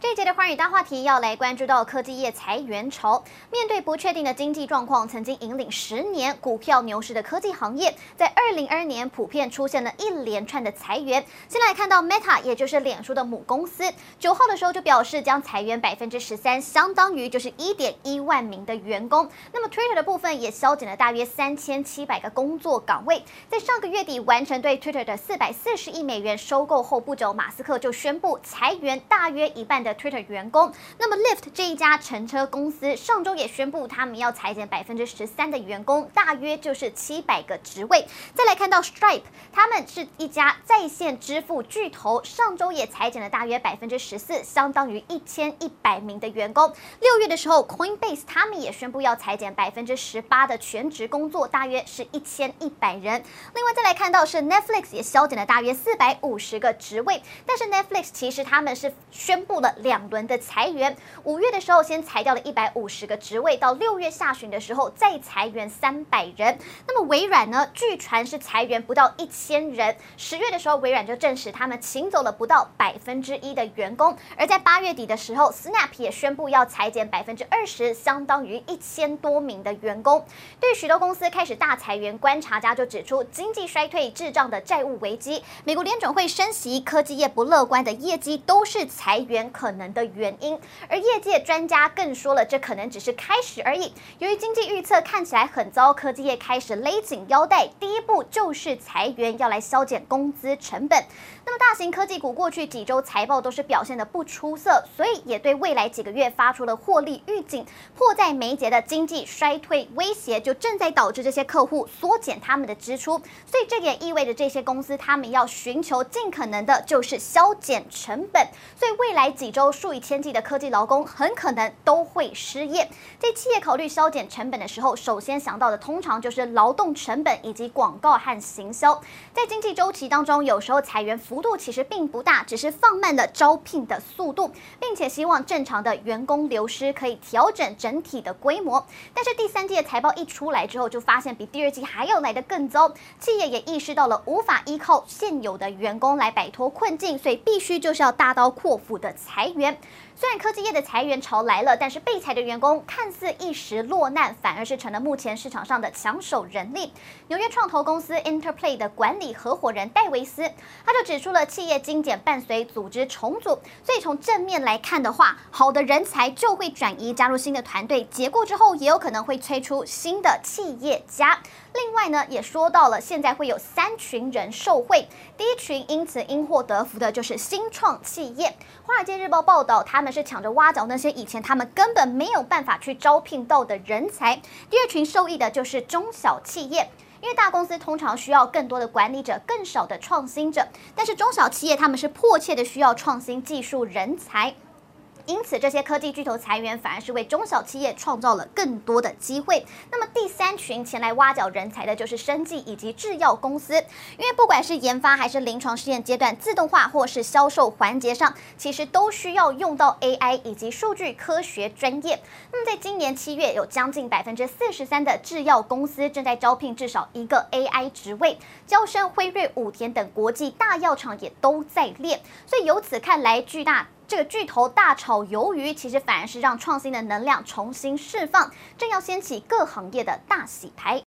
这一节的寰宇大话题要来关注到科技业裁员潮。面对不确定的经济状况，曾经引领十年股票牛市的科技行业，在二零二二年普遍出现了一连串的裁员。先来看到 Meta，也就是脸书的母公司，九号的时候就表示将裁员百分之十三，相当于就是一点一万名的员工。那么 Twitter 的部分也削减了大约三千七百个工作岗位。在上个月底完成对 Twitter 的四百四十亿美元收购后不久，马斯克就宣布裁员大约一半的。Twitter 员工，那么 Lyft 这一家乘车公司上周也宣布，他们要裁减百分之十三的员工，大约就是七百个职位。再来看到 Stripe，他们是一家在线支付巨头，上周也裁减了大约百分之十四，相当于一千一百名的员工。六月的时候，Coinbase 他们也宣布要裁减百分之十八的全职工作，大约是一千一百人。另外再来看到是 Netflix 也削减了大约四百五十个职位，但是 Netflix 其实他们是宣布了。两轮的裁员，五月的时候先裁掉了一百五十个职位，到六月下旬的时候再裁员三百人。那么微软呢？据传是裁员不到一千人。十月的时候，微软就证实他们请走了不到百分之一的员工。而在八月底的时候，Snap 也宣布要裁减百分之二十，相当于一千多名的员工。对许多公司开始大裁员，观察家就指出，经济衰退滞胀的债务危机，美国联准会升息，科技业不乐观的业绩，都是裁员可能能的原因，而业界专家更说了，这可能只是开始而已。由于经济预测看起来很糟，科技业开始勒紧腰带，第一步就是裁员，要来削减工资成本。那么大型科技股过去几周财报都是表现得不出色，所以也对未来几个月发出了获利预警。迫在眉睫的经济衰退威胁，就正在导致这些客户缩减他们的支出，所以这也意味着这些公司他们要寻求尽可能的就是削减成本。所以未来几周。都数以千计的科技劳工很可能都会失业。在企业考虑削减成本的时候，首先想到的通常就是劳动成本以及广告和行销。在经济周期当中，有时候裁员幅度其实并不大，只是放慢了招聘的速度，并且希望正常的员工流失可以调整整体的规模。但是第三季的财报一出来之后，就发现比第二季还要来得更糟。企业也意识到了无法依靠现有的员工来摆脱困境，所以必须就是要大刀阔斧的裁裁员。虽然科技业的裁员潮来了，但是被裁的员工看似一时落难，反而是成了目前市场上的抢手人力。纽约创投公司 Interplay 的管理合伙人戴维斯，他就指出了企业精简伴随组织重组，所以从正面来看的话，好的人才就会转移加入新的团队，结果之后也有可能会催出新的企业家。另外呢，也说到了现在会有三群人受惠，第一群因此因祸得福的就是新创企业。华尔街日报报道，他们是抢着挖角那些以前他们根本没有办法去招聘到的人才。第二群受益的就是中小企业，因为大公司通常需要更多的管理者，更少的创新者，但是中小企业他们是迫切的需要创新技术人才。因此，这些科技巨头裁员反而是为中小企业创造了更多的机会。那么，第三群前来挖角人才的就是生技以及制药公司，因为不管是研发还是临床试验阶段，自动化或是销售环节上，其实都需要用到 AI 以及数据科学专业。那么，在今年七月，有将近百分之四十三的制药公司正在招聘至少一个 AI 职位，娇生、辉瑞、武田等国际大药厂也都在练。所以由此看来，巨大。这个巨头大炒鱿鱼，其实反而是让创新的能量重新释放，正要掀起各行业的大洗牌。